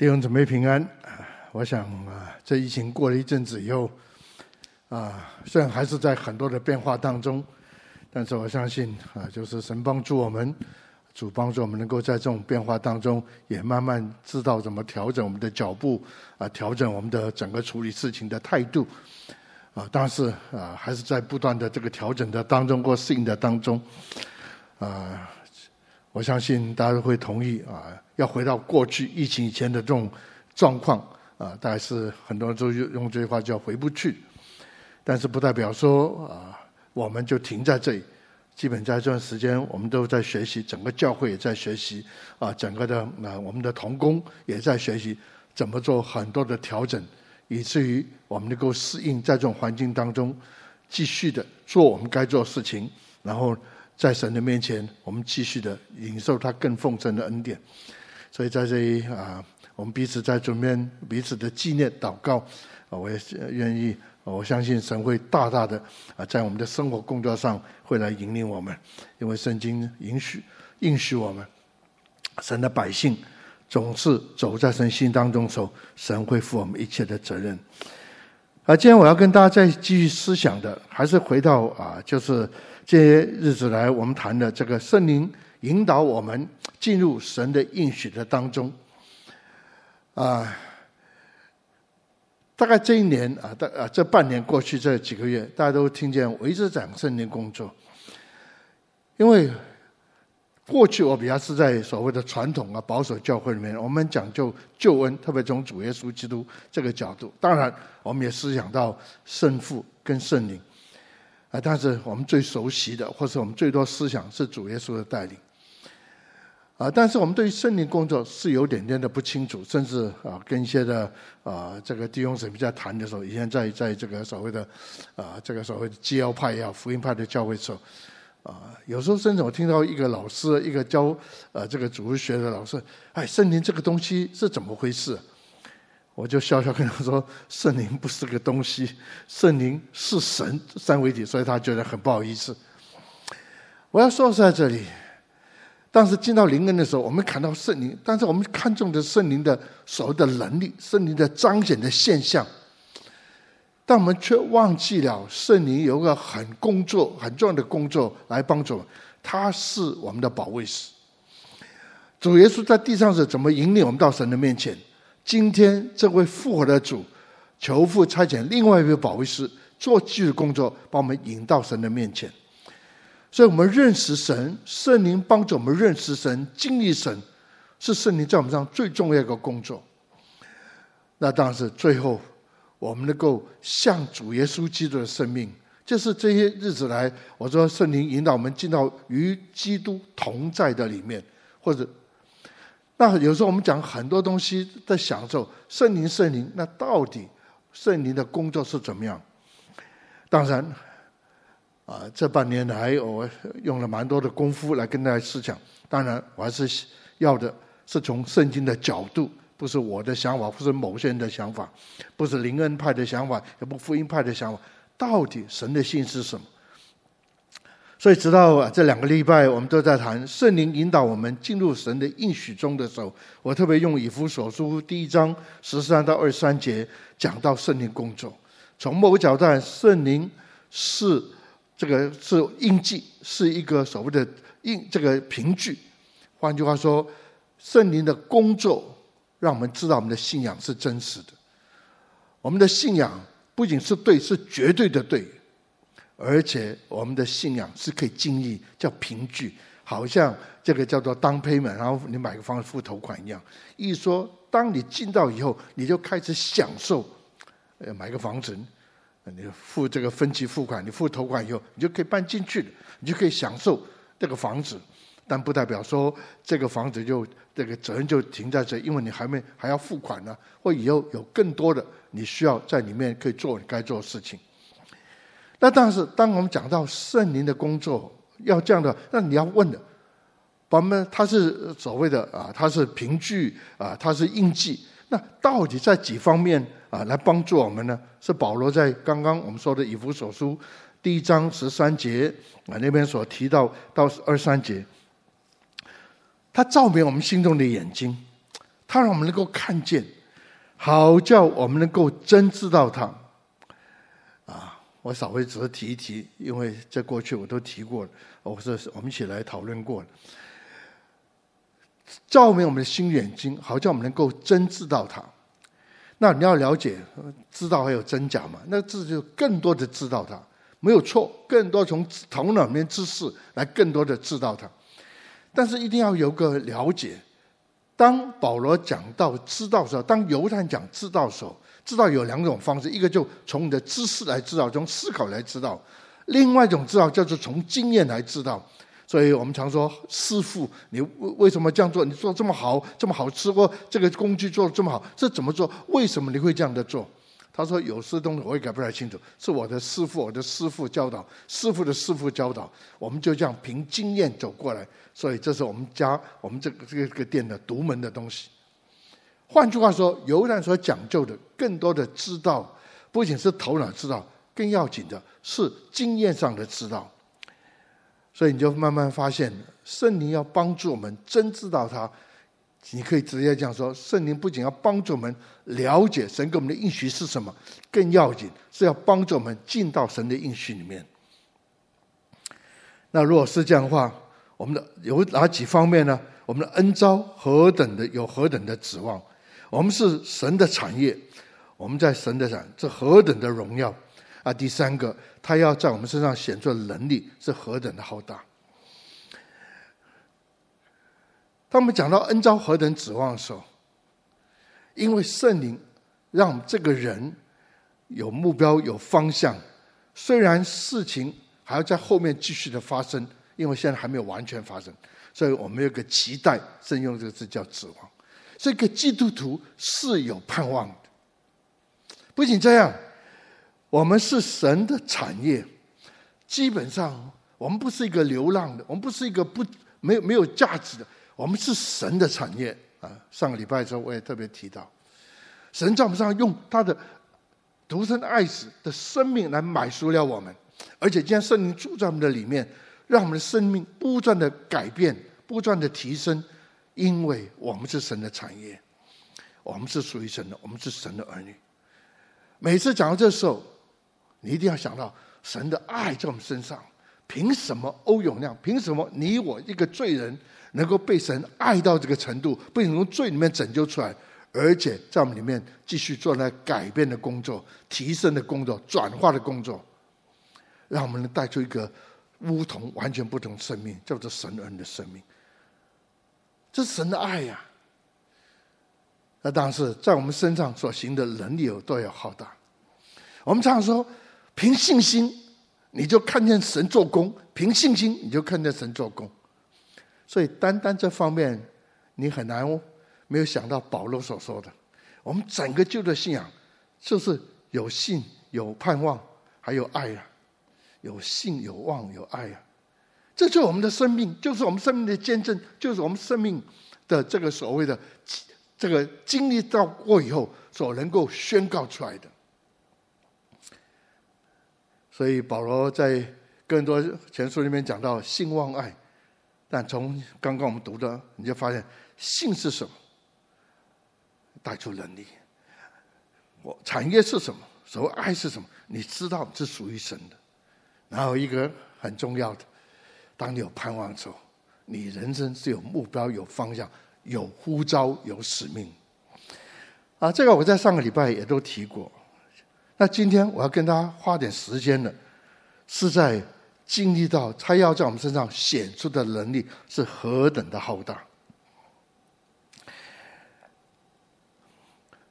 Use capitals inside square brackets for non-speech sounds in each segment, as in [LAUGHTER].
弟兄姊妹平安。我想啊，这疫情过了一阵子以后，啊，虽然还是在很多的变化当中，但是我相信啊，就是神帮助我们，主帮助我们，能够在这种变化当中，也慢慢知道怎么调整我们的脚步，啊，调整我们的整个处理事情的态度，啊，但是啊，还是在不断的这个调整的当中或适应的当中，啊。我相信大家都会同意啊，要回到过去疫情以前的这种状况啊，大概是很多人都用这句话叫“回不去”，但是不代表说啊，我们就停在这里。基本在这段时间，我们都在学习，整个教会也在学习啊，整个的啊，我们的同工也在学习怎么做很多的调整，以至于我们能够适应在这种环境当中，继续的做我们该做的事情，然后。在神的面前，我们继续的领受他更丰盛的恩典。所以在这里啊，我们彼此在主面彼此的纪念祷告啊，我也愿意，我相信神会大大的啊，在我们的生活工作上会来引领我们，因为圣经允许应许我们，神的百姓总是走在神心当中走，神会负我们一切的责任。啊，今天我要跟大家再继续思想的，还是回到啊，就是。这些日子来，我们谈的这个圣灵引导我们进入神的应许的当中，啊，大概这一年啊，大啊这半年过去这几个月，大家都听见我一直讲圣灵工作，因为过去我比较是在所谓的传统啊保守教会里面，我们讲究救恩，特别从主耶稣基督这个角度，当然我们也思想到圣父跟圣灵。啊，但是我们最熟悉的，或是我们最多思想是主耶稣的带领。啊，但是我们对于圣灵工作是有点点的不清楚，甚至啊，跟一些的啊这个弟兄姊妹在谈的时候，以前在在这个所谓的啊这个所谓的基要派也好，福音派的教会时候，啊，有时候甚至我听到一个老师，一个教呃这个主日学的老师，哎，圣灵这个东西是怎么回事？我就笑笑跟他说：“圣灵不是个东西，圣灵是神三位一体，所以他觉得很不好意思。”我要说是在这里，当时进到灵恩的时候，我们看到圣灵，但是我们看重的圣灵的所谓的能力，圣灵的彰显的现象，但我们却忘记了圣灵有个很工作很重要的工作来帮助我们，他是我们的保卫师。主耶稣在地上是怎么引领我们到神的面前？今天这位复活的主，求父差遣另外一位保卫师做继续工作，把我们引到神的面前。所以，我们认识神，圣灵帮助我们认识神、经历神，是圣灵在我们上最重要一个工作。那当然是最后，我们能够像主耶稣基督的生命，就是这些日子来，我说圣灵引导我们进到与基督同在的里面，或者。那有时候我们讲很多东西的享受，圣灵圣灵，那到底圣灵的工作是怎么样？当然，啊，这半年来我用了蛮多的功夫来跟大家思想。当然，我还是要的是从圣经的角度，不是我的想法，不是某些人的想法，不是灵恩派的想法，也不福音派的想法。到底神的心是什么？所以，直到这两个礼拜，我们都在谈圣灵引导我们进入神的应许中的时候，我特别用以弗所书第一章十三到二十三节讲到圣灵工作。从某个角度，圣灵是这个是印记，是一个所谓的印这个凭据。换句话说，圣灵的工作让我们知道我们的信仰是真实的。我们的信仰不仅是对，是绝对的对。而且我们的信仰是可以经历叫凭据，好像这个叫做 down payment，然后你买个房子付头款一样。一说，当你进到以后，你就开始享受，呃，买个房子，你付这个分期付款，你付头款以后，你就可以搬进去了，你就可以享受这个房子。但不代表说这个房子就这个责任就停在这，因为你还没还要付款呢，或以后有更多的你需要在里面可以做你该做的事情。那但是，当我们讲到圣灵的工作要这样的，那你要问的，我们他是所谓的啊，他是凭据啊，他是印记，那到底在几方面啊来帮助我们呢？是保罗在刚刚我们说的以弗所书第一章十三节啊那边所提到到二三节，他照明我们心中的眼睛，他让我们能够看见，好叫我们能够真知道他。啊，我稍微只是提一提，因为在过去我都提过了，我说我们一起来讨论过了。照明我们的心眼睛，好叫我们能够真知道他。那你要了解，知道还有真假嘛？那这就更多的知道他，没有错。更多从头脑里面知识来，更多的知道他。但是一定要有个了解。当保罗讲到知道的时候，当犹太讲知道的时候，知道有两种方式：一个就从你的知识来知道，从思考来知道；另外一种知道叫做从经验来知道。所以我们常说，师傅，你为为什么这样做？你做这么好，这么好吃，或这个工具做的这么好，这怎么做？为什么你会这样的做？他说有些东西我也搞不太清楚，是我的师傅，我的师傅教导，师傅的师傅教导，我们就这样凭经验走过来。所以这是我们家我们这个这个这个店的独门的东西。换句话说，犹太所讲究的，更多的知道，不仅是头脑知道，更要紧的是经验上的知道。所以你就慢慢发现，圣灵要帮助我们真知道他。你可以直接这样说：圣灵不仅要帮助我们了解神给我们的应许是什么，更要紧是要帮助我们进到神的应许里面。那如果是这样的话，我们的有哪几方面呢？我们的恩召何等的有何等的指望？我们是神的产业，我们在神的产，这何等的荣耀！啊，第三个，他要在我们身上显出的能力是何等的浩大。当我们讲到恩召何等指望的时候，因为圣灵让这个人有目标、有方向，虽然事情还要在后面继续的发生，因为现在还没有完全发生，所以我们有个期待，正用这个字叫指望。这个基督徒是有盼望的。不仅这样。我们是神的产业，基本上我们不是一个流浪的，我们不是一个不没有没有价值的，我们是神的产业啊！上个礼拜的时候我也特别提到，神在我们上用他的独生爱子的生命来买赎了我们，而且今天圣灵住在我们的里面，让我们的生命不断的改变，不断的提升，因为我们是神的产业，我们是属于神的，我们是神的儿女。每次讲到这时候。你一定要想到神的爱在我们身上。凭什么欧永亮？凭什么你我一个罪人能够被神爱到这个程度，被从罪里面拯救出来，而且在我们里面继续做那改变的工作、提升的工作、转化的工作，让我们能带出一个乌同、完全不同生命，叫做神恩的生命。这神的爱呀！那当然是在我们身上所行的能力有多有浩大。我们常说。凭信心，你就看见神做工；凭信心，你就看见神做工。所以，单单这方面，你很难没有想到保罗所说的：我们整个旧的信仰，就是有信、有盼望，还有爱啊！有信、有望、有爱啊！这就是我们的生命，就是我们生命的见证，就是我们生命的这个所谓的这个经历到过以后所能够宣告出来的。所以保罗在更多前书里面讲到信望爱，但从刚刚我们读的，你就发现信是什么？带出能力。我产业是什么？所谓爱是什么？你知道是属于神的。然后一个很重要的，当你有盼望的时候，你人生是有目标、有方向、有呼召、有使命。啊，这个我在上个礼拜也都提过。那今天我要跟大家花点时间的，是在经历到他要在我们身上显出的能力是何等的浩大。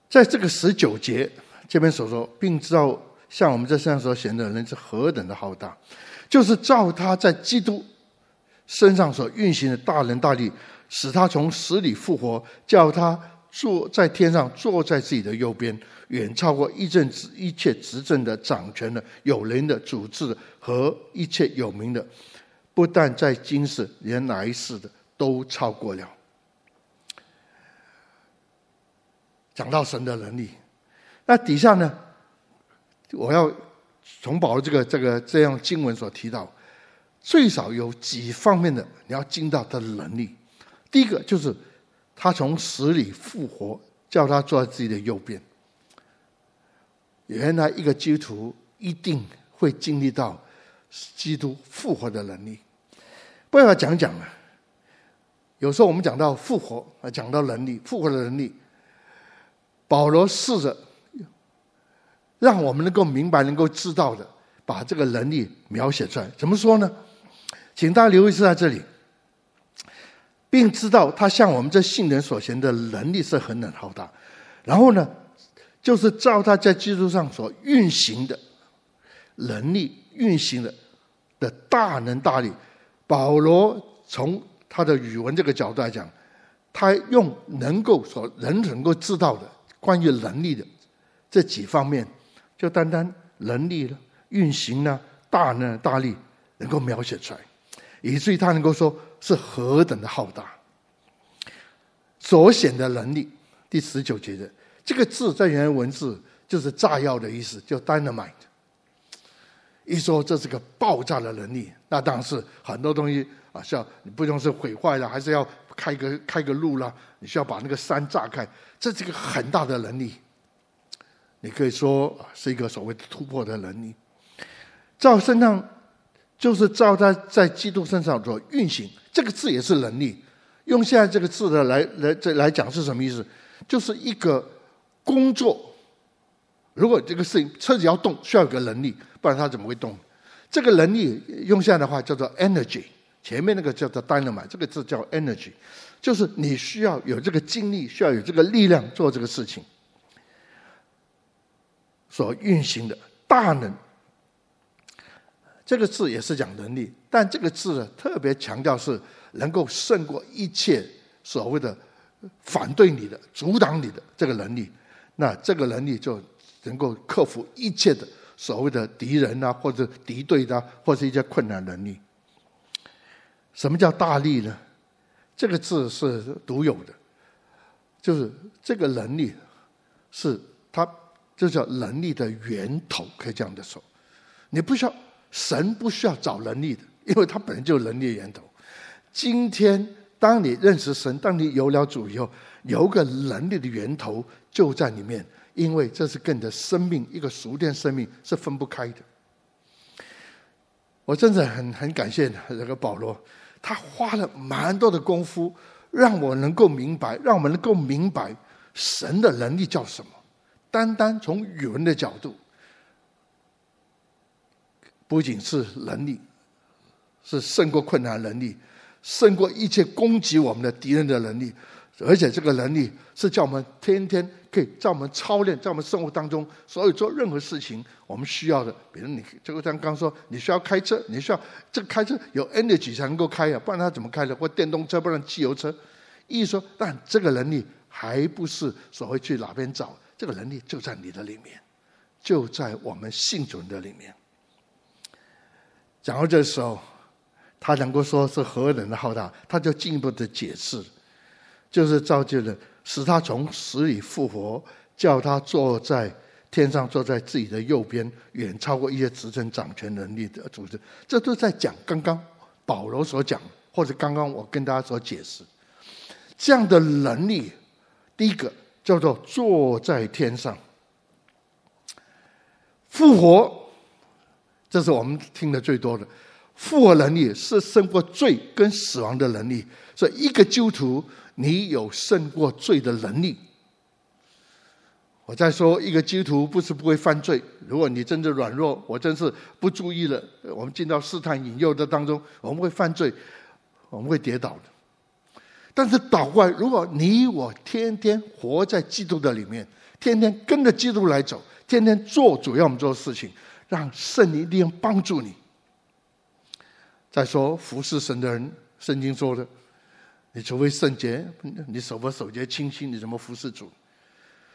在这个十九节这边所说，并知道像我们这身上所显的能力是何等的浩大，就是照他在基督身上所运行的大能大力，使他从死里复活，叫他坐在天上，坐在自己的右边。远超过一阵子一切执政的、掌权的、有灵的、主治的和一切有名的，不但在今世，连来世的都超过了。讲到神的能力，那底下呢？我要从保这个这个这样经文所提到，最少有几方面的你要尽到他的能力。第一个就是他从死里复活，叫他坐在自己的右边。原来一个基督徒一定会经历到基督复活的能力。不要讲讲了。有时候我们讲到复活啊，讲到能力，复活的能力。保罗试着让我们能够明白、能够知道的，把这个能力描写出来。怎么说呢？请大家留意是在这里，并知道他向我们这信人所行的能力是何等浩大。然后呢，就是照他在基督上所运行的能力运行的的大能大力。保罗从他的语文这个角度来讲，他用能够所人能够知道的关于能力的这几方面，就单单能力了、运行呢、大能大力，能够描写出来，以至于他能够说是何等的浩大。所显的能力，第十九节的这个字在原文字就是炸药的意思，叫 dynamite。一说这是个爆炸的能力，那当然是很多东西啊，像你不用是毁坏了，还是要开个开个路啦，你需要把那个山炸开，这是个很大的能力。你可以说是一个所谓的突破的能力。照身上就是照他在基督身上所运行，这个字也是能力。用现在这个字的来来这来讲是什么意思？就是一个工作。如果这个事情车子要动，需要有个能力。不然它怎么会动？这个能力用现在的话叫做 energy，前面那个叫做 dynamite，这个字叫 energy，就是你需要有这个精力，需要有这个力量做这个事情所运行的大能。这个字也是讲能力，但这个字呢，特别强调是能够胜过一切所谓的反对你的、阻挡你的这个能力。那这个能力就能够克服一切的。所谓的敌人啊，或者敌对的，或者一些困难能力。什么叫大力呢？这个字是独有的，就是这个能力是它，这叫能力的源头，可以这样的说。你不需要神不需要找能力的，因为他本身就是能力的源头。今天当你认识神，当你有了主以后，有个能力的源头就在里面。因为这是跟你的生命，一个熟练生命是分不开的。我真的很很感谢这个保罗，他花了蛮多的功夫，让我能够明白，让我们能够明白神的能力叫什么。单单从语文的角度，不仅是能力，是胜过困难能力，胜过一切攻击我们的敌人的能力。而且这个能力是叫我们天天可以在我们操练，在我们生活当中，所有做任何事情，我们需要的，比如你这个像刚刚说，你需要开车，你需要这个开车有 energy 才能够开啊，不然它怎么开的？或电动车，不然汽油车。意思说，但这个能力还不是所谓去哪边找，这个能力就在你的里面，就在我们信主的里面。讲到这时候，他能够说是何等的浩大，他就进一步的解释。就是造就了，使他从死里复活，叫他坐在天上，坐在自己的右边，远超过一些执政掌权能力的组织。这都在讲刚刚保罗所讲，或者刚刚我跟大家所解释这样的能力。第一个叫做坐在天上，复活，这是我们听的最多的。复活能力是胜过罪跟死亡的能力，所以一个基督徒。你有胜过罪的能力。我再说，一个基督徒不是不会犯罪。如果你真的软弱，我真是不注意了，我们进到试探引诱的当中，我们会犯罪，我们会跌倒的。但是倒过来，如果你我天天活在基督的里面，天天跟着基督来走，天天做主要我们做的事情，让圣灵力量帮助你。再说服侍神的人，圣经说的。你除非圣洁，你守不守洁清心，你怎么服侍主？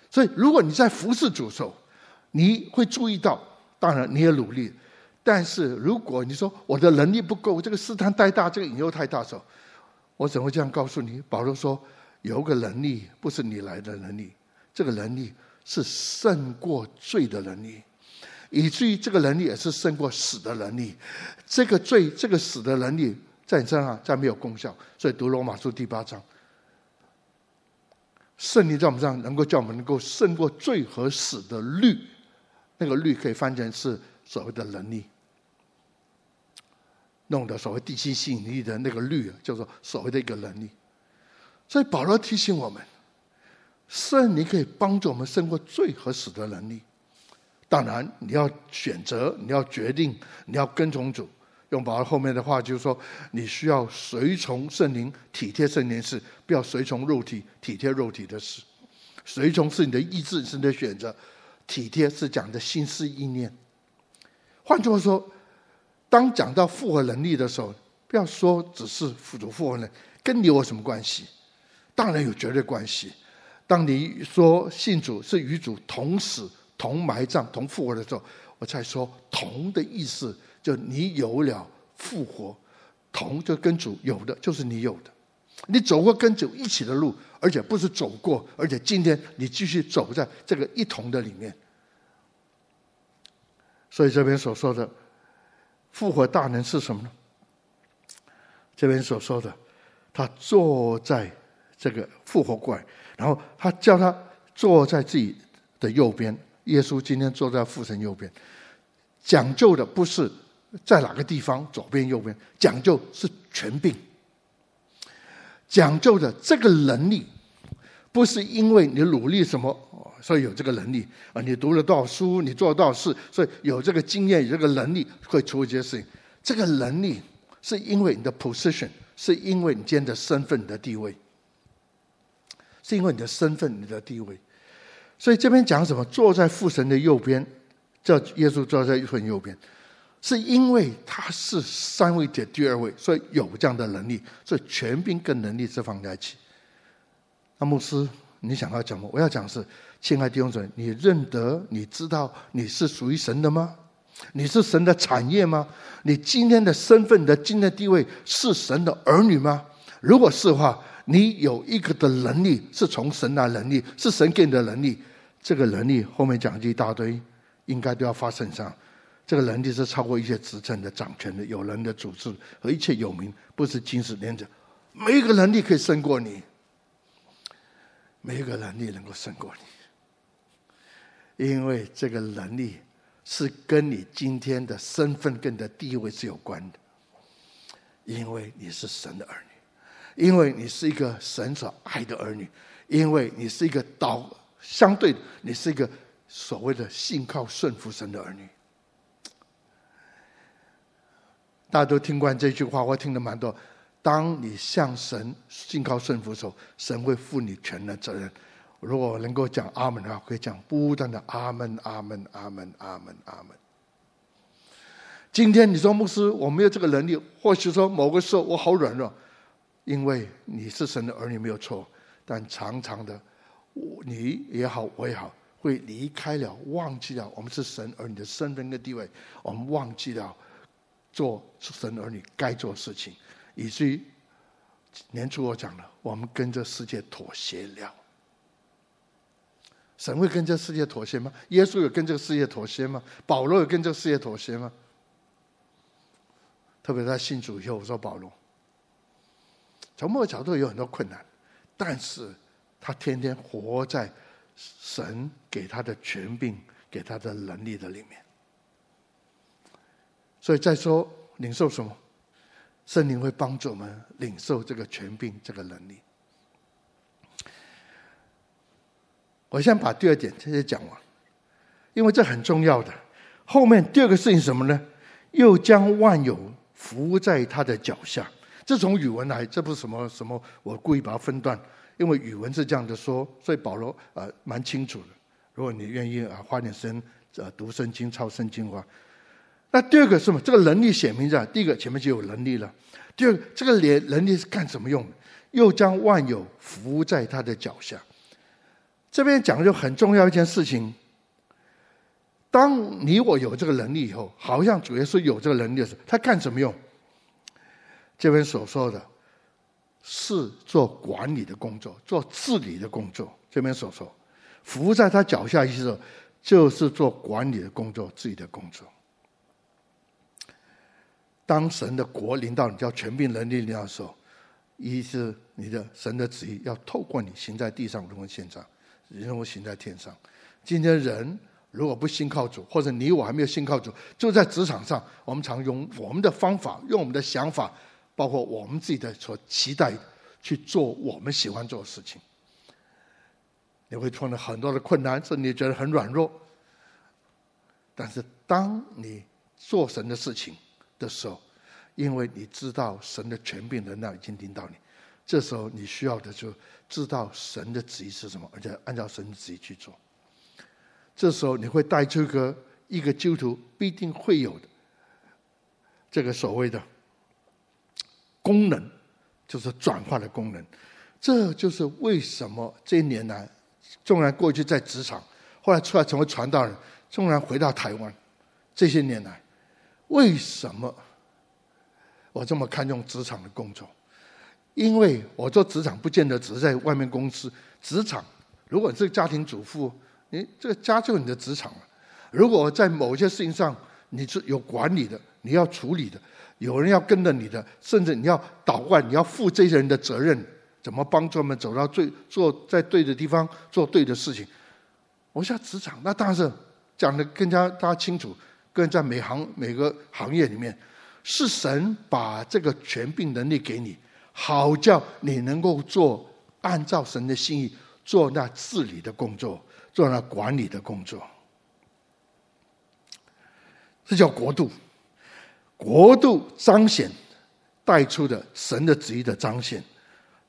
所以，如果你在服侍主的时候，你会注意到，当然你也努力。但是，如果你说我的能力不够，这个试探太大，这个引诱太大的时候，我怎会这样告诉你？保罗说，有个能力不是你来的能力，这个能力是胜过罪的能力，以至于这个能力也是胜过死的能力。这个罪，这个死的能力。在你身上再没有功效，所以读罗马书第八章，圣灵在我们上能够叫我们能够胜过罪和死的律，那个律可以翻成是所谓的能力，弄的所谓地心吸引力的那个律，叫做所谓的一个能力。所以保罗提醒我们，圣灵可以帮助我们胜过罪和死的能力。当然，你要选择，你要决定，你要跟从主。用保罗后面的话就是说，你需要随从圣灵，体贴圣灵事，不要随从肉体，体贴肉体的事。随从是你的意志，是你的选择；体贴是讲的心思意念。换句话说，当讲到复活能力的时候，不要说只是辅助复活能力，跟你有什么关系？当然有绝对关系。当你说信主是与主同死、同埋葬、同复活的时候，我才说同的意思。就你有了复活，同就跟主有的就是你有的，你走过跟主一起的路，而且不是走过，而且今天你继续走在这个一同的里面。所以这边所说的复活大能是什么呢？这边所说的，他坐在这个复活怪，然后他叫他坐在自己的右边。耶稣今天坐在父神右边，讲究的不是。在哪个地方？左边、右边，讲究是权柄。讲究的这个能力，不是因为你努力什么，所以有这个能力啊。你读了多少书，你做了多少事，所以有这个经验，有这个能力会出一些事情。这个能力是因为你的 position，是因为你今天的身份、你的地位，是因为你的身份、你的地位。所以这边讲什么？坐在父神的右边，叫耶稣坐在父神右边。是因为他是三位的第二位，所以有这样的能力，所以权柄跟能力是放在一起。那牧师，你想要讲吗？我要讲是，亲爱弟兄姊妹，你认得、你知道你是属于神的吗？你是神的产业吗？你今天的身份、的今天地位是神的儿女吗？如果是的话，你有一个的能力是从神来能力，是神给你的能力。这个能力后面讲一大堆，应该都要发生上。这个能力是超过一切执政的、掌权的、有人的组织和一切有名，不是金石连着。没一个能力可以胜过你，没一个能力能够胜过你，因为这个能力是跟你今天的身份、跟你的地位是有关的。因为你是神的儿女，因为你是一个神所爱的儿女，因为你是一个导相对，你是一个所谓的信靠顺服神的儿女。大家都听惯这句话，我听了蛮多。当你向神信靠顺服的时候，神会负你全的责任。如果能够讲阿门的话，可以讲不断的阿门、阿门、阿门、阿门、阿门。今天你说牧师，我没有这个能力，或许说某个时候我好软弱，因为你是神的儿女没有错，但常常的，你也好，我也好，会离开了，忘记了我们是神儿女的身份跟地位，我们忘记了。做神儿女该做的事情，以至于年初我讲了，我们跟这世界妥协了。神会跟这世界妥协吗？耶稣有跟这个世界妥协吗？保罗有跟这个世界妥协吗？特别在信主以后，我说保罗，从某个角度有很多困难，但是他天天活在神给他的权柄、给他的能力的里面。所以再说领受什么，圣灵会帮助我们领受这个权柄、这个能力。我先把第二点这些讲完，因为这很重要的。后面第二个事情什么呢？又将万有伏在他的脚下。这从语文来，这不是什么什么，我故意把它分段，因为语文是这样的说，所以保罗啊蛮清楚的。如果你愿意啊花点时间呃读圣经、抄圣经的话。那第二个是什么？这个能力显明在第一个前面就有能力了。第二，这个能能力是干什么用的？又将万有伏在他的脚下。这边讲就很重要一件事情。当你我有这个能力以后，好像主耶稣有这个能力的时候，他干什么用？这边所说的，是做管理的工作，做治理的工作。这边所说，伏在他脚下意思就是做管理的工作，治理的工作。当神的国临到你，叫权柄能力领导的时候，一是你的神的旨意要透过你行在地上，如同现在，如同行在天上。今天人如果不信靠主，或者你我还没有信靠主，就在职场上，我们常用我们的方法，用我们的想法，包括我们自己的所期待，去做我们喜欢做的事情。你会碰到很多的困难，甚至你觉得很软弱。但是当你做神的事情的时候，因为你知道神的权柄能量已经领导你，这时候你需要的就知道神的旨意是什么，而且按照神的旨意去做。这时候你会带出一个一个基督徒必定会有的这个所谓的功能，就是转化的功能。这就是为什么这一年来，纵然过去在职场，后来出来成为传道人，纵然回到台湾，这些年来，为什么？我这么看重职场的工作，因为我做职场不见得只是在外面公司。职场，如果你是家庭主妇，你这个家就是你的职场了。如果在某些事情上你是有管理的，你要处理的，有人要跟着你的，甚至你要祷告，你要负这些人的责任，怎么帮助他们走到最做在对的地方做对的事情？我想职场那当然是讲的更加大家清楚，更在每行每个行业里面。是神把这个权柄能力给你，好叫你能够做按照神的心意做那治理的工作，做那管理的工作。这叫国度，国度彰显带出的神的旨意的彰显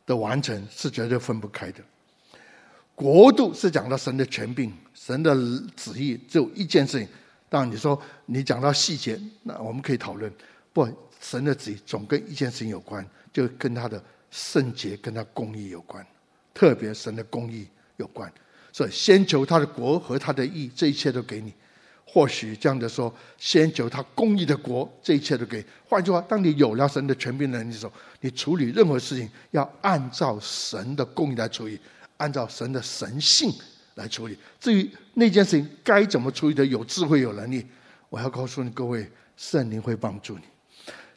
的完成是绝对分不开的。国度是讲到神的权柄，神的旨意只有一件事情。当然你说你讲到细节，那我们可以讨论。不，神的旨意总跟一件事情有关，就跟他的圣洁、跟他公义有关，特别神的公义有关。所以，先求他的国和他的义，这一切都给你。或许这样的说，先求他公义的国，这一切都给。换句话，当你有了神的权柄能力的时候，你处理任何事情要按照神的公义来处理，按照神的神性来处理。至于那件事情该怎么处理的，有智慧、有能力，我要告诉你各位，圣灵会帮助你。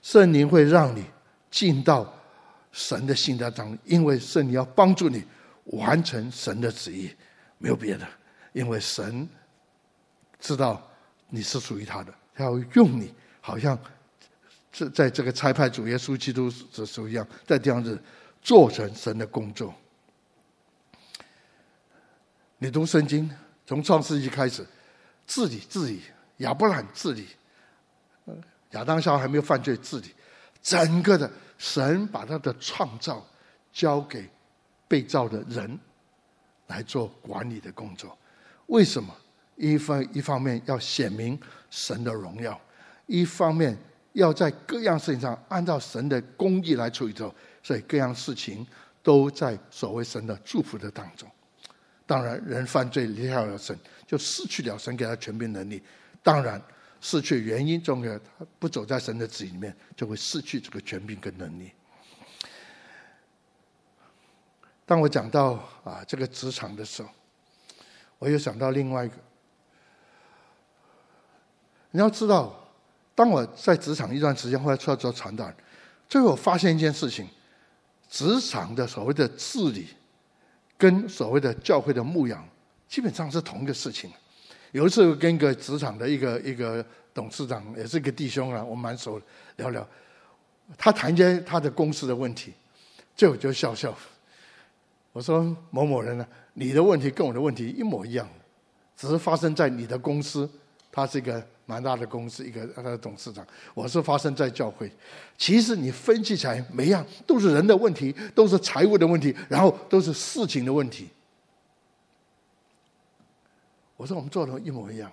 圣灵会让你进到神的心当中，因为圣灵要帮助你完成神的旨意，没有别的。因为神知道你是属于他的，他要用你，好像这在这个差派主耶稣基督的时候一样，在这样子做成神的工作。你读圣经，从创世纪开始，治理治理，亚伯兰治理。亚当夏娃还没有犯罪，治理整个的神把他的创造交给被造的人来做管理的工作。为什么？一方一方面要显明神的荣耀，一方面要在各样事情上按照神的公义来处理。之后所以各样事情都在所谓神的祝福的当中。当然，人犯罪离开了神，就失去了神给他权柄能力。当然。失去原因重要，他不走在神的旨意里面，就会失去这个权柄跟能力。当我讲到啊这个职场的时候，我又想到另外一个。你要知道，当我在职场一段时间，后来出来做传道，最后我发现一件事情：职场的所谓的治理，跟所谓的教会的牧养，基本上是同一个事情。有一次跟一个职场的一个一个董事长，也是一个弟兄啊，我们蛮熟，聊聊。他谈一些他的公司的问题，最后就笑笑。我说某某人呢，你的问题跟我的问题一模一样，只是发生在你的公司，他是一个蛮大的公司，一个他的董事长。我是发生在教会。其实你分析起来，每样都是人的问题，都是财务的问题，然后都是事情的问题。我说我们做的一模一样，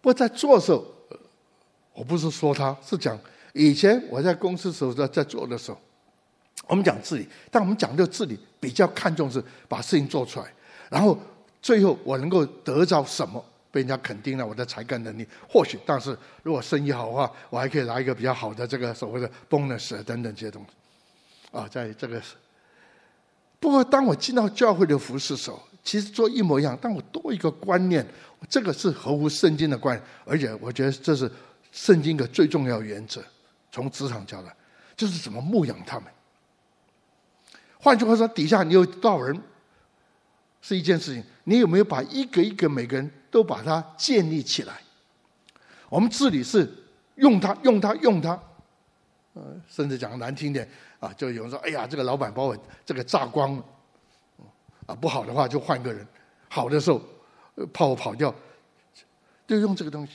不过在做的时候，我不是说他，是讲以前我在公司时候在在做的时候，我们讲治理，但我们讲这个治理比较看重是把事情做出来，然后最后我能够得到什么，被人家肯定了我的才干能力，或许，但是如果生意好的话，我还可以拿一个比较好的这个所谓的 bonus 等等这些东西，啊，在这个，不过当我进到教会的服侍时候。其实做一模一样，但我多一个观念，这个是合乎圣经的观念，而且我觉得这是圣经的最重要原则。从职场讲的，就是怎么牧养他们。换句话说，底下你有多少人是一件事情，你有没有把一个一个每个人都把它建立起来？我们治理是用它，用它，用它，呃，甚至讲难听点啊，就有人说：“哎呀，这个老板把我这个榨光了，啊，不好的话就换个人，好的时候怕我跑掉，就用这个东西。”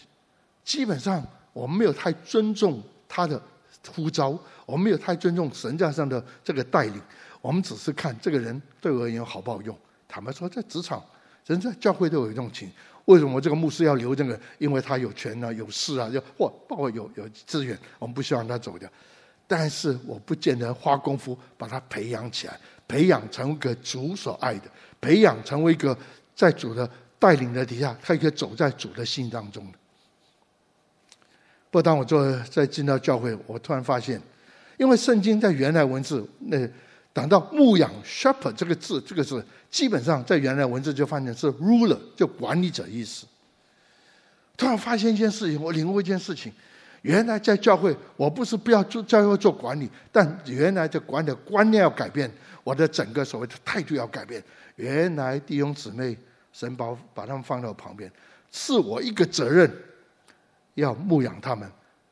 基本上我们没有太尊重他的呼召，我们没有太尊重神教上的这个带领，我们只是看这个人对我而言好不好用。坦白说，在职场，人在教会都有一种情。为什么这个牧师要留这个？因为他有权啊，有势啊，就或包括有有资源，我们不希望他走掉。但是我不见得花功夫把他培养起来，培养成一个主所爱的，培养成为一个在主的带领的底下，他可以走在主的心当中的。不过当我做在进到教会，我突然发现，因为圣经在原来文字那。讲到牧养 shepherd 这个字，这个字基本上在原来文字就发现是 ruler，就管理者意思。突然发现一件事情，我领悟一件事情：原来在教会，我不是不要做教会做管理，但原来的管理的观念要改变，我的整个所谓的态度要改变。原来弟兄姊妹，神把把他们放到旁边，是我一个责任，要牧养他们。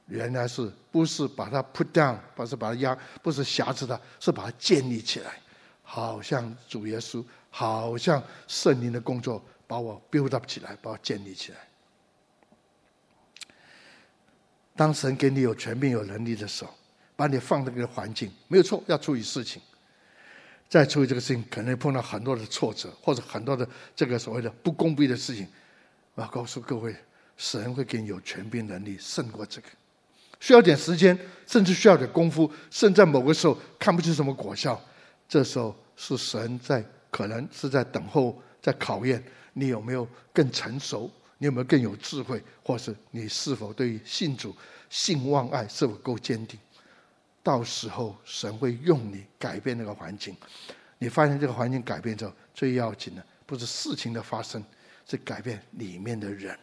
原来是不是把它 put down，不是把它压，不是挟持它，是把它建立起来，好像主耶稣，好像圣灵的工作把我 build up 起来，把我建立起来。当神给你有权柄、有能力的时候，把你放在这个环境，没有错，要处理事情。再处理这个事情，可能碰到很多的挫折，或者很多的这个所谓的不公平的事情。我要告诉各位，神会给你有权柄、能力胜过这个。需要点时间，甚至需要点功夫，甚至在某个时候看不出什么果效。这时候是神在，可能是在等候，在考验你有没有更成熟，你有没有更有智慧，或是你是否对于信主、信望爱是否够坚定。到时候神会用你改变那个环境。你发现这个环境改变之后，最要紧的不是事情的发生，是改变里面的人。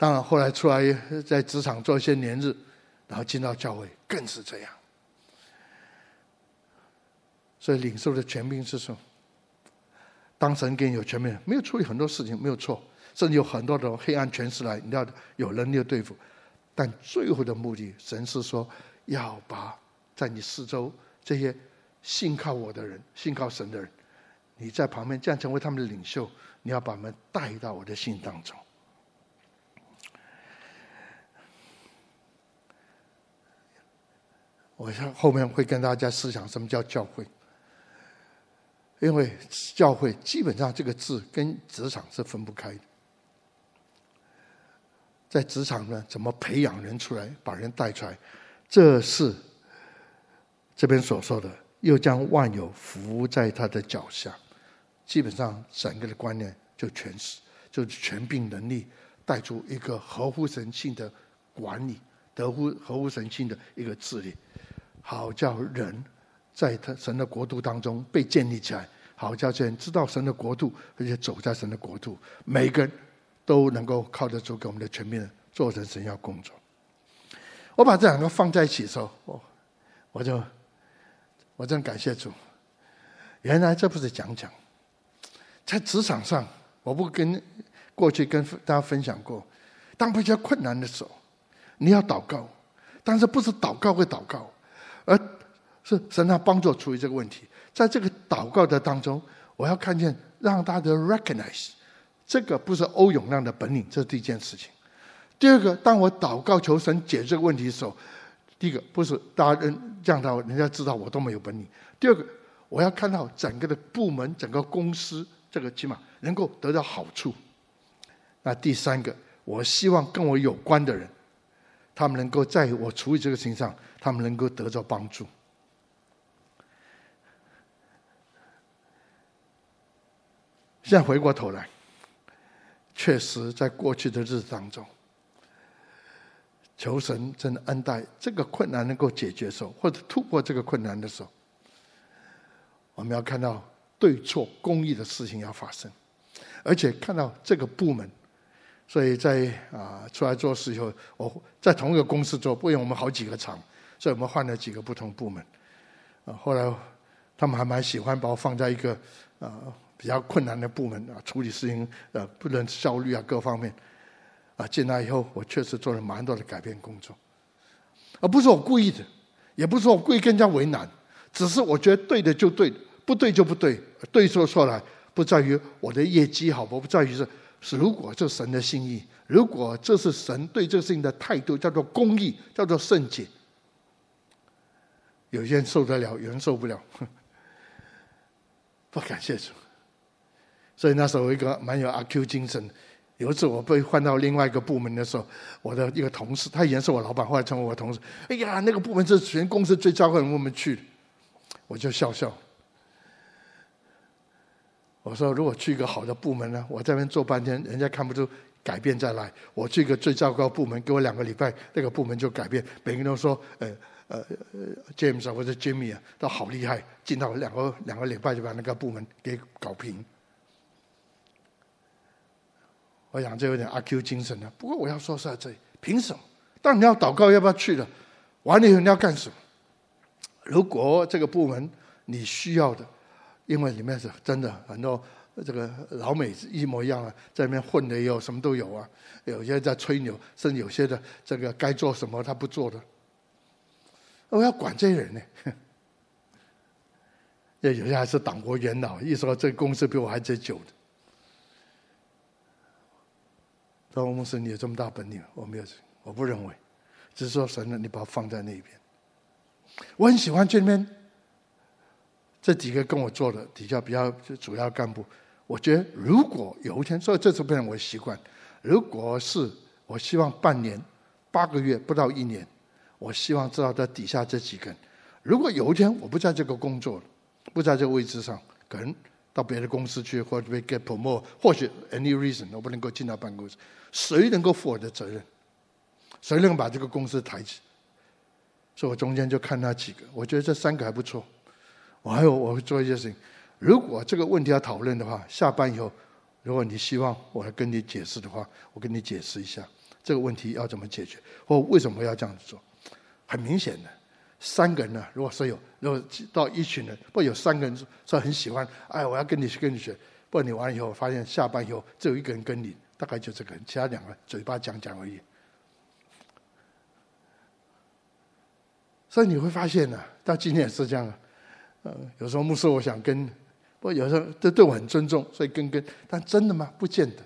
当然，后来出来在职场做一些年日，然后进到教会，更是这样。所以领受的权柄是什么？当神给你有权柄，没有处理很多事情没有错，甚至有很多的黑暗权势来，你要有能力对付。但最后的目的，神是说要把在你四周这些信靠我的人、信靠神的人，你在旁边这样成为他们的领袖，你要把他们带到我的心当中。我想后面会跟大家思想什么叫教会，因为教会基本上这个字跟职场是分不开的。在职场呢，怎么培养人出来，把人带出来，这是这边所说的，又将万有服在他的脚下。基本上整个的观念就全是，就是权柄能力带出一个合乎神性的管理，得乎合乎神性的一个治理。好叫人在他神的国度当中被建立起来，好叫人知道神的国度，而且走在神的国度，每个人都能够靠得住给我们的全面做成神要工作。我把这两个放在一起的时候，我我就我真感谢主，原来这不是讲讲，在职场上，我不跟过去跟大家分享过，当比较困难的时候，你要祷告，但是不是祷告会祷告。而是神他帮助处理这个问题，在这个祷告的当中，我要看见让大家 recognize 这个不是欧永亮的本领，这是第一件事情。第二个，当我祷告求神解这个问题的时候，第一个不是大家人让他人家知道我都没有本领。第二个，我要看到整个的部门、整个公司，这个起码能够得到好处。那第三个，我希望跟我有关的人，他们能够在我处理这个事情上。他们能够得到帮助。现在回过头来，确实在过去的日子当中，求神真的恩待，这个困难能够解决的时候，或者突破这个困难的时候，我们要看到对错公义的事情要发生，而且看到这个部门。所以在啊出来做事以后，我在同一个公司做，不用我们好几个厂。所以我们换了几个不同部门，啊，后来他们还蛮喜欢把我放在一个啊比较困难的部门啊，处理事情呃不能效率啊各方面。啊，进来以后我确实做了蛮多的改变工作，而不是我故意的，也不是我故意跟人家为难，只是我觉得对的就对，不对就不对，对说出来不在于我的业绩好，不在于是是如果这是神的心意。如果这是神对这个事情的态度，叫做公义，叫做圣洁。有些人受得了，有人受不了。[LAUGHS] 不感谢主，所以那时候一个蛮有阿 Q 精神。有一次我被换到另外一个部门的时候，我的一个同事，他以前是我老板，后来成为我同事。哎呀，那个部门是全公司最糟糕的部门去，我就笑笑。我说，如果去一个好的部门呢，我在那边做半天，人家看不出。改变再来，我去一个最糟糕部门，给我两个礼拜，那个部门就改变。每个人都说，呃呃，James，或者 Jimmy 啊，都好厉害，进到两个两个礼拜就把那个部门给搞平。我想这有点阿 Q 精神了。不过我要说实在这里，凭什么？当你要祷告要不要去了？完了以后你要干什么？如果这个部门你需要的，因为里面是真的很多。这个老美一模一样啊，在那边混的也有，什么都有啊。有些在吹牛，甚至有些的这个该做什么他不做的。我要管这些人呢？也有些还是党国元老，一说这个公司比我还最久的。说牧师，你有这么大本领？我没有，我不认为。只是说神呢，你把它放在那边。我很喜欢这边这几个跟我做的底下比较主要干部。我觉得，如果有一天，所以这次变成我的习惯。如果是我希望半年、八个月不到一年，我希望知道在底下这几个人。如果有一天我不在这个工作了，不在这个位置上，可能到别的公司去，或者被 get promote，或许 any reason 我不能够进到办公室，谁能够负我的责任？谁能把这个公司抬起？所以我中间就看那几个，我觉得这三个还不错。我还有我会做一些事情。如果这个问题要讨论的话，下班以后，如果你希望我来跟你解释的话，我跟你解释一下这个问题要怎么解决，或为什么要这样子做。很明显的，三个人呢，如果说有，如果到一群人，不有三个人说很喜欢，哎，我要跟你去跟你学，不过你完了以后发现下班以后只有一个人跟你，大概就这个人，其他两个嘴巴讲讲而已。所以你会发现呢，到今天也是这样，呃，有时候牧师我想跟。不，有时候这对我很尊重，所以跟跟。但真的吗？不见得。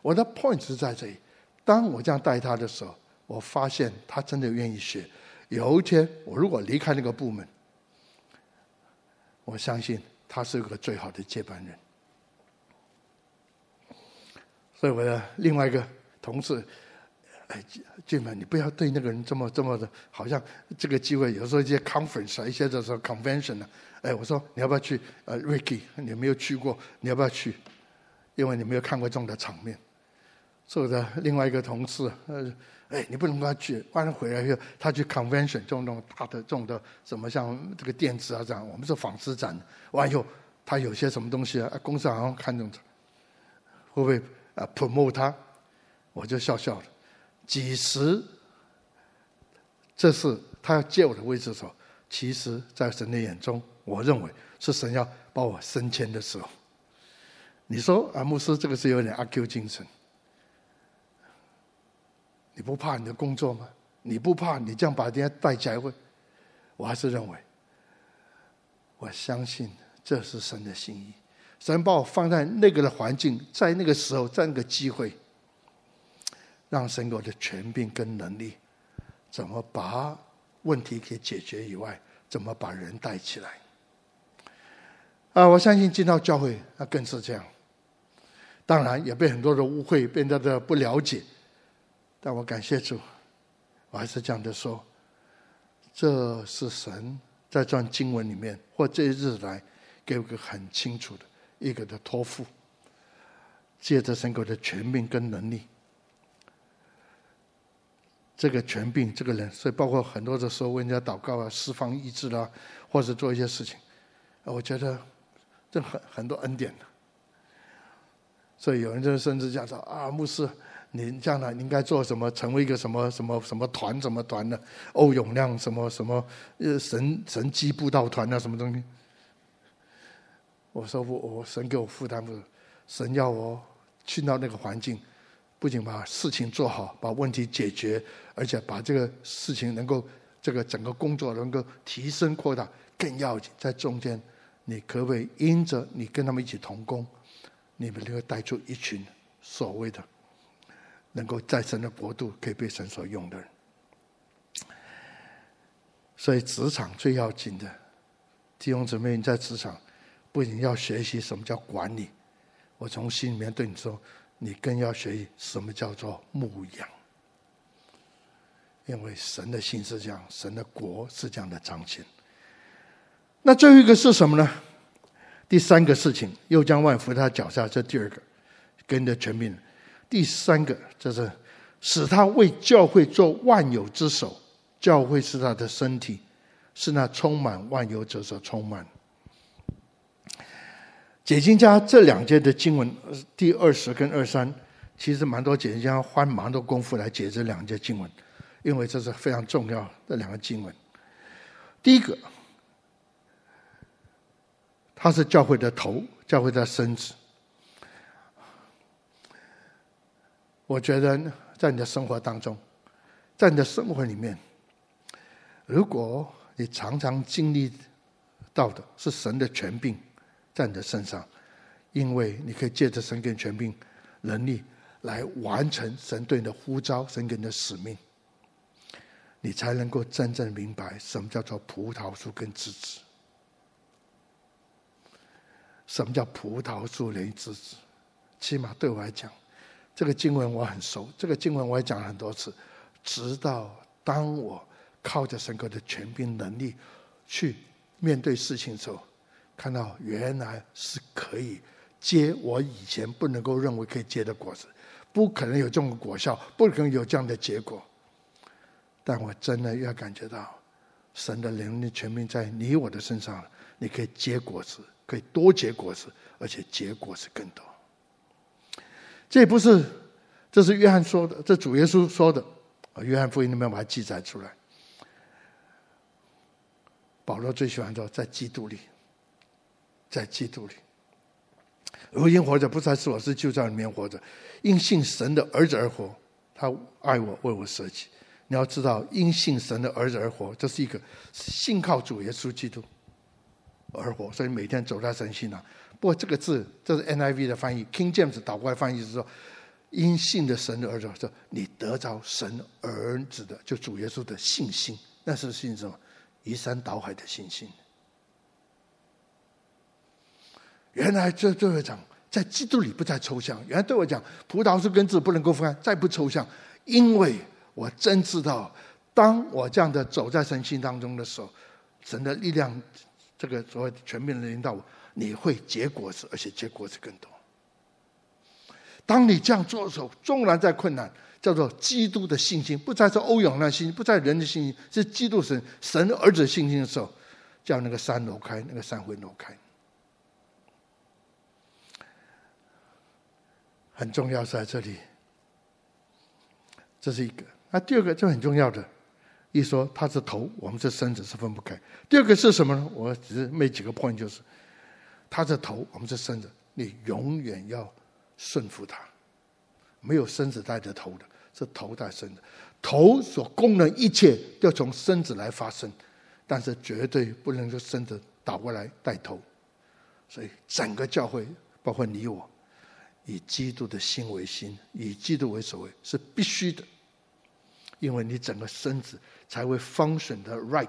我的 point 是在这里。当我这样带他的时候，我发现他真的愿意学。有一天，我如果离开那个部门，我相信他是个最好的接班人。所以我的另外一个同事，哎，进门，你不要对那个人这么这么的，好像这个机会有时候一些 conference 啊，一些就是 convention 啊。哎，我说你要不要去？呃，Ricky，你没有去过，你要不要去？因为你没有看过这种的场面。所以我的另外一个同事，呃，哎，你不能跟他去。晚上回来以后，他去 convention，这种那种大的这种的什么像这个电子啊这样，我们是纺织展。完以后，他有些什么东西啊？公司好像看中他，会不会啊 promote 他？我就笑笑了。几时？这是他要借我的位置的时候，其实，在神的眼中。我认为是神要把我升迁的时候。你说啊，牧师，这个是有点阿 Q 精神。你不怕你的工作吗？你不怕你这样把人家带起来会？我还是认为，我相信这是神的心意。神把我放在那个的环境，在那个时候，在那个机会，让神给我的权柄跟能力，怎么把问题给解决以外，怎么把人带起来。啊，我相信进到教会，那更是这样。当然也被很多的误会，变得的不了解。但我感谢主，我还是这样的说：这是神在这段经文里面，或这一日来，给我个很清楚的一个的托付，借着神给的权柄跟能力，这个权柄，这个人，所以包括很多的时候为人家祷告啊，释放医治啦，或者做一些事情，我觉得。这很很多恩典的，所以有人就甚至讲说啊，牧师，你将来你应该做什么？成为一个什么什么什么团？什么团的？欧永亮什么什么呃神神机布道团啊？什么东西？我说我我神给我负担不，神要我去到那个环境，不仅把事情做好，把问题解决，而且把这个事情能够这个整个工作能够提升扩大，更要紧在中间，你可不可以因着你跟他们一起同工，你们能够带出一群所谓的。能够在神的国度可以被神所用的人，所以职场最要紧的弟兄姊妹，你在职场不仅要学习什么叫管理，我从心里面对你说，你更要学什么叫做牧养，因为神的心是这样，神的国是这样的彰显。那最后一个是什么呢？第三个事情，又将万福他脚下，这第二个跟着全命。第三个就是使他为教会做万有之首，教会是他的身体，是那充满万有者所充满。解经家这两节的经文，第二十跟二三，其实蛮多解经家花蛮多功夫来解这两节经文，因为这是非常重要的两个经文。第一个，他是教会的头，教会的身子。我觉得，在你的生活当中，在你的生活里面，如果你常常经历到的是神的权柄在的身上，因为你可以借着神给权柄能力来完成神对你的呼召、神给你的使命，你才能够真正明白什么叫做葡萄树跟枝子。什么叫葡萄树连枝子？起码对我来讲。这个经文我很熟，这个经文我也讲了很多次。直到当我靠着神格的权柄能力去面对事情的时候，看到原来是可以结我以前不能够认为可以结的果子，不可能有这种果效，不可能有这样的结果。但我真的要感觉到神的能力权柄在你我的身上，你可以结果子，可以多结果子，而且结果子更多。这不是，这是约翰说的，这主耶稣说的，啊，约翰福音里面把它记载出来。保罗最喜欢说，在基督里，在基督里，如今活着不再是我，是就在里面活着，因信神的儿子而活，他爱我，为我舍己。你要知道，因信神的儿子而活，这是一个信靠主耶稣基督而活，所以每天走在神心上。不过这个字，这是 NIV 的翻译，King James 倒过来翻译是说：“因信的神的儿子，说你得着神儿子的，就主耶稣的信心，那是信什么？移山倒海的信心。原来这对我讲，在基督里不再抽象。原来对我讲，葡萄树根子不能够分开，再不抽象，因为我真知道，当我这样的走在神心当中的时候，神的力量，这个所谓全面的领导我。”你会结果子，而且结果子更多。当你这样做的时候，纵然再困难，叫做基督的信心，不再是欧阳那信心，不再人的信心，是基督神神儿子信心的时候，叫那个山挪开，那个山会挪开。很重要在这里，这是一个。那第二个就很重要的，一说他是头，我们这身子，是分不开。第二个是什么呢？我只是没几个 point，就是。他是头，我们是身子，你永远要顺服他。没有身子带着头的，是头带身子。头所功能一切要从身子来发生，但是绝对不能说身子倒过来带头。所以整个教会，包括你我，以基督的心为心，以基督为首位，是必须的。因为你整个身子才会 function 的 right。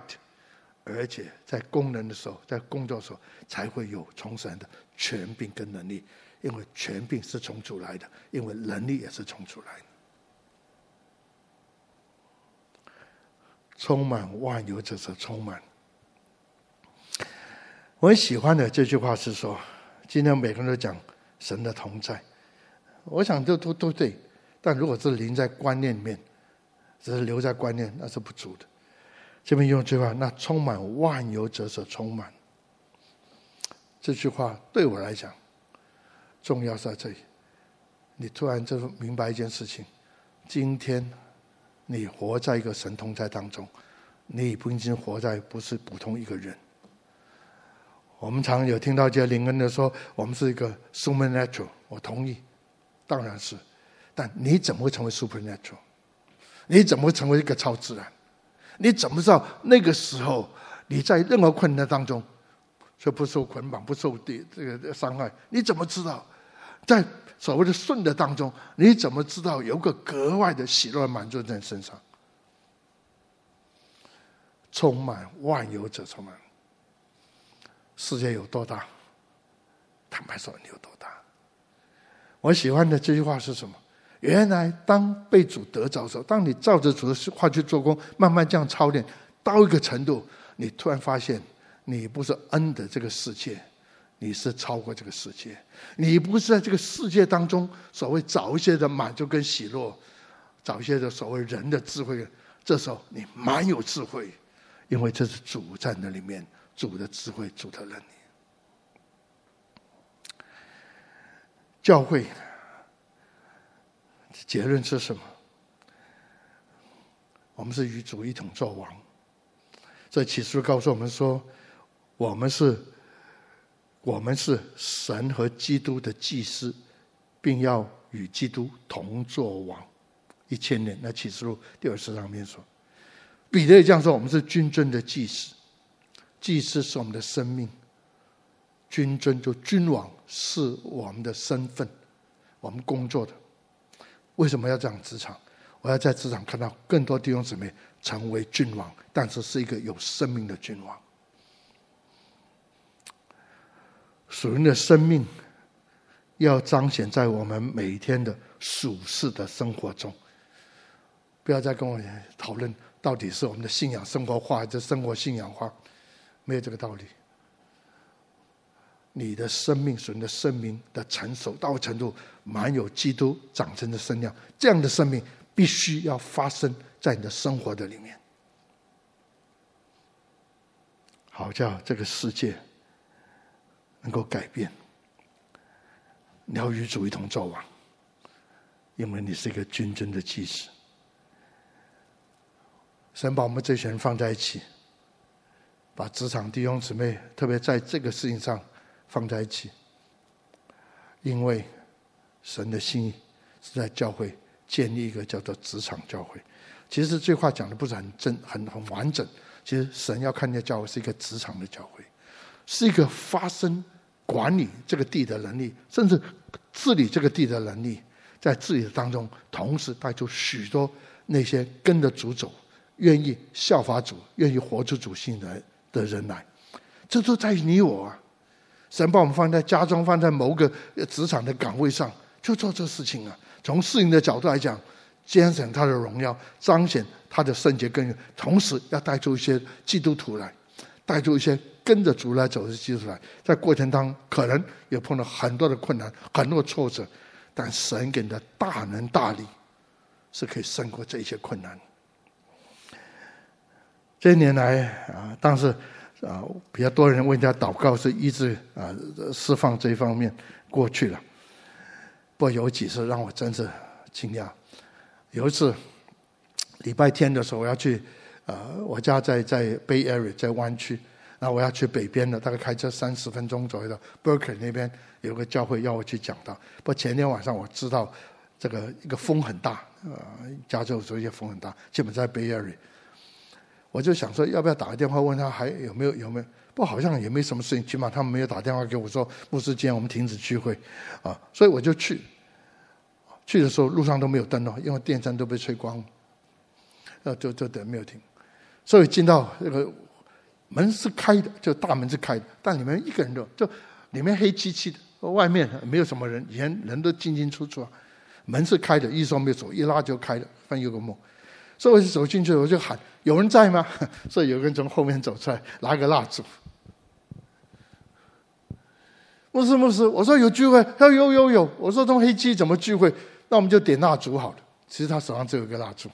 而且在功能的时候，在工作的时候，才会有从神的权柄跟能力。因为权柄是从主来的，因为能力也是从主来的。充满万有者是充满。我很喜欢的这句话是说：今天每个人都讲神的同在，我想都都都对。但如果是临在观念里面，只是留在观念，那是不足的。这边用这句话，那充满万有者所充满。这句话对我来讲，重要在这里。你突然就明白一件事情：今天你活在一个神通在当中，你已经活在不是普通一个人。我们常有听到这些灵恩的说，我们是一个 supernatural，我同意，当然是。但你怎么会成为 supernatural？你怎么会成为一个超自然？你怎么知道那个时候你在任何困难当中，却不受捆绑、不受的这个伤害？你怎么知道在所谓的顺的当中，你怎么知道有个格外的喜乐满足在身上？充满万有者充满。世界有多大？坦白说，你有多大？我喜欢的这句话是什么？原来当被主得着的时候，当你照着主的话去做工，慢慢这样操练，到一个程度，你突然发现，你不是恩的这个世界，你是超过这个世界。你不是在这个世界当中所谓找一些的满足跟喜乐，找一些的所谓人的智慧。这时候你蛮有智慧，因为这是主在那里面。主的智慧，主的能力。教会结论是什么？我们是与主一同作王。这启示告诉我们说，我们是，我们是神和基督的祭司，并要与基督同作王一千年。那启示录第二十章里面说，彼得也这样说：我们是君尊的祭司。祭司是我们的生命，君尊就君王是我们的身份，我们工作的。为什么要这样职场？我要在职场看到更多弟兄姊妹成为君王，但是是一个有生命的君王。属灵的生命要彰显在我们每一天的属世的生活中。不要再跟我讨论到底是我们的信仰生活化还是生活信仰化。没有这个道理。你的生命，属灵的生命的成熟到程度，满有基督长成的身量，这样的生命必须要发生在你的生活的里面，好叫这个世界能够改变。你要与主一同作王，因为你是一个君尊的祭司。神把我们这些人放在一起。把职场弟兄姊妹，特别在这个事情上放在一起，因为神的心意是在教会建立一个叫做职场教会。其实这话讲的不是很真、很很完整。其实神要看见教会是一个职场的教会，是一个发生管理这个地的能力，甚至治理这个地的能力，在治理当中，同时带出许多那些跟着主走、愿意效法主、愿意活出主性的。的人来，这都在于你我啊！神把我们放在家中，放在某个职场的岗位上，就做这事情啊。从适应的角度来讲，彰显他的荣耀，彰显他的圣洁根源，同时要带出一些基督徒来，带出一些跟着主来走的基督徒来。在过程当中，可能也碰到很多的困难，很多挫折，但神给的大能大力，是可以胜过这些困难。这一年来啊，但是啊比较多人为他祷告，是医治啊释放这方面过去了。不过有几次让我真是惊讶。有一次礼拜天的时候，我要去啊，我家在在 Bay Area，在湾区，那我要去北边的，大概开车三十分钟左右的 b e r k e r 那边有个教会要我去讲道。不过前天晚上我知道这个一个风很大，啊，加州所以风很大，基本在 Bay Area。我就想说，要不要打个电话问他还有没有有没有？不，好像也没什么事情。起码他们没有打电话给我说，牧师，今天我们停止聚会，啊，所以我就去。去的时候路上都没有灯哦，因为电扇都被吹光了，呃，就就等没有停。所以进到那个门是开的，就大门是开的，但里面一个人都就里面黑漆漆的，外面没有什么人，以前人都进进出出啊。门是开的，一双没有锁，一拉就开了，反正有个门。所以我就走进去，我就喊：“有人在吗？” [LAUGHS] 所以有个人从后面走出来，拿个蜡烛。牧师，牧师，我说有聚会，他说有有有。我说这么黑漆怎么聚会？那我们就点蜡烛好了。其实他手上只有一个蜡烛。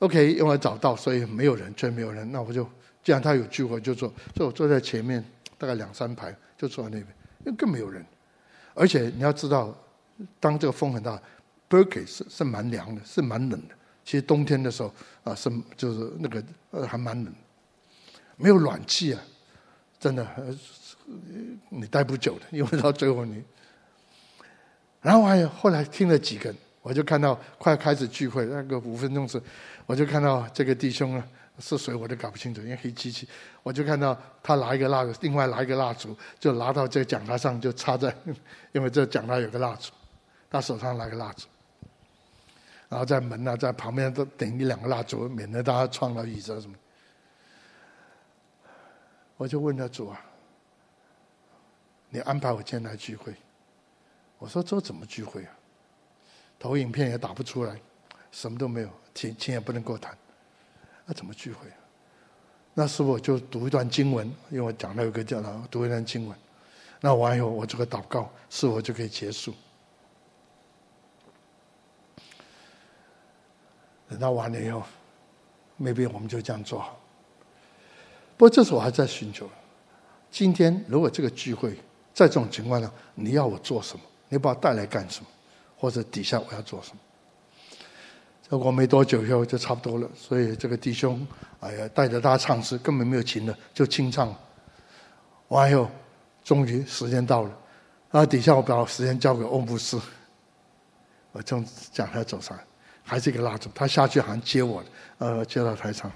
OK，因为找到，所以没有人，真没有人。那我就既然他有聚会，就坐。所以我坐在前面，大概两三排，就坐在那边，因为更没有人。而且你要知道，当这个风很大 Burke 是是蛮凉的，是蛮冷的。其实冬天的时候啊，是就是那个呃还蛮冷，没有暖气啊，真的，你待不久的，因为到最后你。然后还有后来听了几个，我就看到快开始聚会那个五分钟时，我就看到这个弟兄啊是谁我都搞不清楚，因为黑漆漆，我就看到他拿一个蜡烛，另外拿一个蜡烛，就拿到这个讲台上就插在，[LAUGHS] 因为这讲台有个蜡烛，他手上拿个蜡烛。然后在门啊，在旁边都点一两个蜡烛，免得大家撞到椅子啊什么。我就问他主啊，你安排我今天来聚会，我说这怎么聚会啊？投影片也打不出来，什么都没有，钱钱也不能够谈，那怎么聚会啊？那是否就读一段经文？因为我讲到有个叫他读一段经文，那完以后我这个祷告，是否就可以结束？等到完了以后，maybe 我们就这样做好。不过这时候我还在寻求。今天如果这个聚会在这种情况下，你要我做什么？你把我带来干什么？或者底下我要做什么？结果没多久以后就差不多了。所以这个弟兄，哎呀，带着大家唱诗，根本没有琴了，就清唱。完以后，终于时间到了。然后底下我把时间交给欧布斯，我从讲台走上来。还是一个蜡烛，他下去好像接我，呃，接到台上。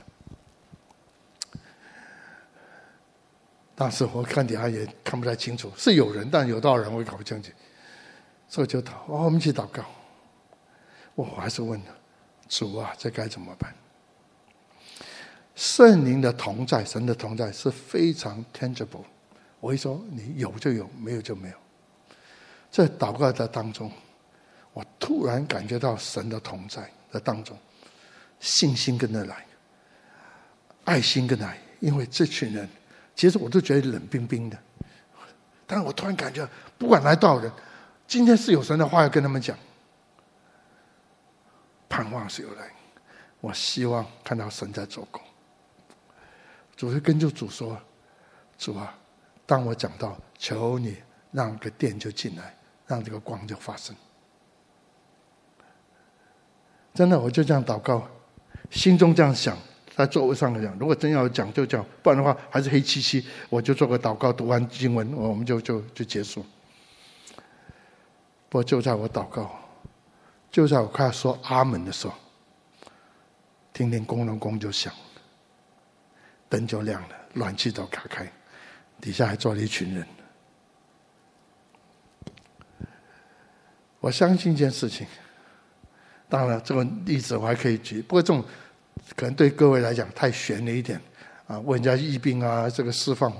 当时我看底下也看不太清楚，是有人，但有多少人我也搞不清楚。所以就祷，哦，我们一起祷告。我还是问主啊，这该怎么办？圣灵的同在，神的同在是非常 tangible。我一说你有就有，没有就没有。在祷告的当中。突然感觉到神的同在的当中，信心跟着来，爱心跟着来，因为这群人其实我都觉得冷冰冰的，但是我突然感觉，不管来多少人，今天是有神的话要跟他们讲，盼望是有来，我希望看到神在做工。主是跟着主说：“主啊，当我讲到，求你让个电就进来，让这个光就发生。”真的，我就这样祷告，心中这样想，在座位上讲，如果真要讲就讲，不然的话还是黑漆漆。我就做个祷告，读完经文，我们就就就结束。不过就在我祷告，就在我快要说阿门的时候，听听咣隆咣就响，灯就亮了，暖气都打开，底下还坐了一群人。我相信一件事情。当然，这个例子我还可以举，不过这种可能对各位来讲太玄了一点啊。问人家疫病啊，这个释放，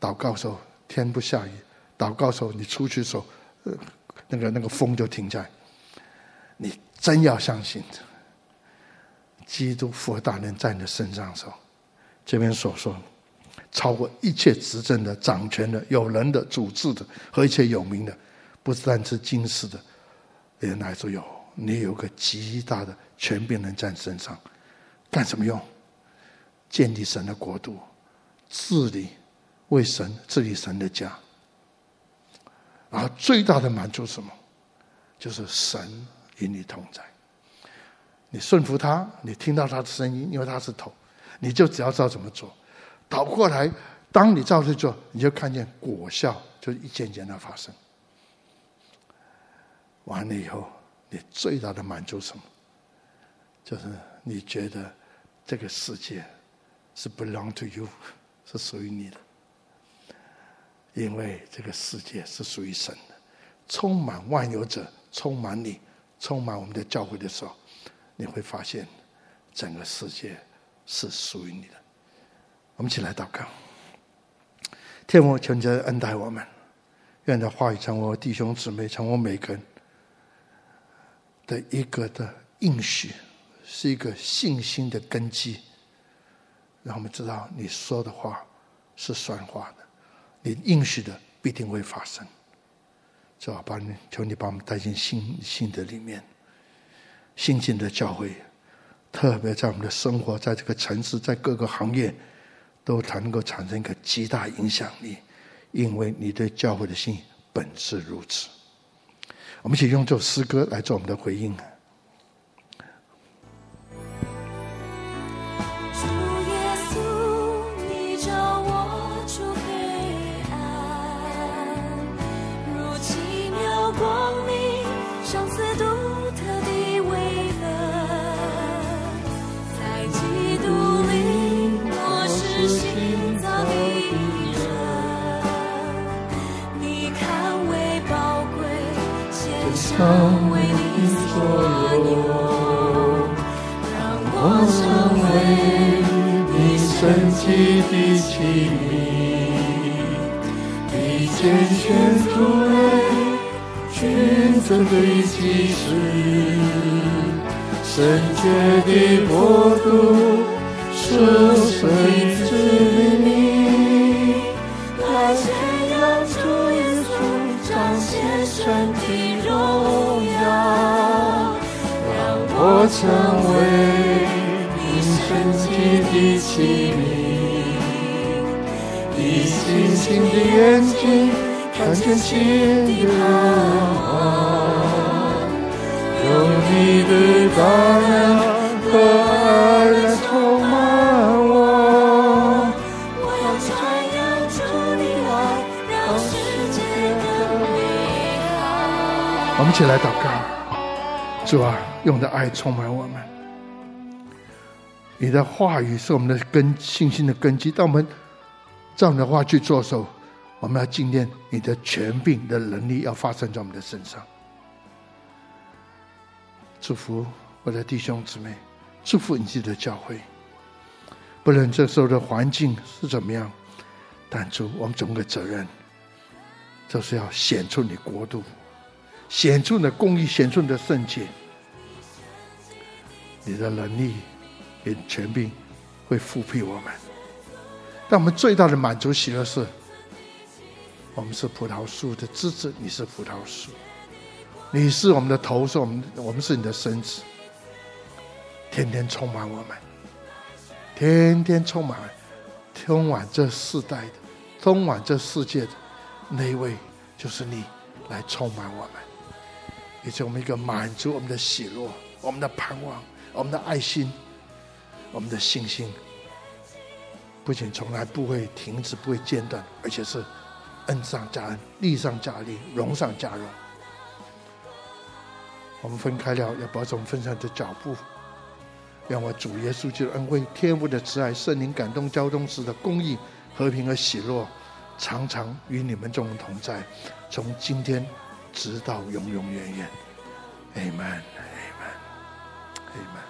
祷告时候天不下雨，祷告时候你出去的时候，呃，那个那个风就停在。你真要相信，基督复活大能在你的身上的时候，这边所说，超过一切执政的、掌权的、有人的、主治的和一切有名的，不是单是今世的，原来都有。你有个极大的权柄能在你身上，干什么用？建立神的国度，治理为神治理神的家。然后最大的满足是什么？就是神与你同在。你顺服他，你听到他的声音，因为他是头，你就只要知道怎么做。倒过来，当你照着做，你就看见果效，就一件件的发生。完了以后。你最大的满足什么？就是你觉得这个世界是 belong to you，是属于你的，因为这个世界是属于神的，充满万有者，充满你，充满我们的教会的时候，你会发现整个世界是属于你的。我们一起来祷告，天父，求你恩待我们，愿这话语成为弟兄姊妹，成为每个人。的一个的应许，是一个信心的根基，让我们知道你说的话是算话的，你应许的必定会发生。主啊，把你求你把我们带进信心的里面，信心的教会，特别在我们的生活，在这个城市，在各个行业，都才能够产生一个极大影响力，因为你对教会的心本是如此。我们一起用这首诗歌来做我们的回应。爱充满我们。你的话语是我们的根，信心的根基。当我们照你的话去做的时候，我们要纪念你的权柄的能力要发生在我们的身上。祝福我的弟兄姊妹，祝福你自己的教会。不论这时候的环境是怎么样，但主，我们总有个责任，就是要显出你国度。显出你的公义，显出你的圣洁，你的能力，你的权柄会复辟我们。但我们最大的满足喜乐是，我们是葡萄树的枝子，你是葡萄树，你是我们的头，是我们，我们是你的身子，天天充满我们，天天充满，充满这世代的，充满这世界的那一位，就是你来充满我们。也是我们一个满足我们的喜乐，我们的盼望，我们的爱心，我们的信心，不仅从来不会停止，不会间断，而且是恩上加恩，利上加利，荣上加荣。我们分开了，要保持我们分散的脚步，让我主耶稣基督恩惠、天父的慈爱、圣灵感动交通时的公义、和平和喜乐，常常与你们众人同在，从今天。直到永永远远，Amen，Amen，Amen。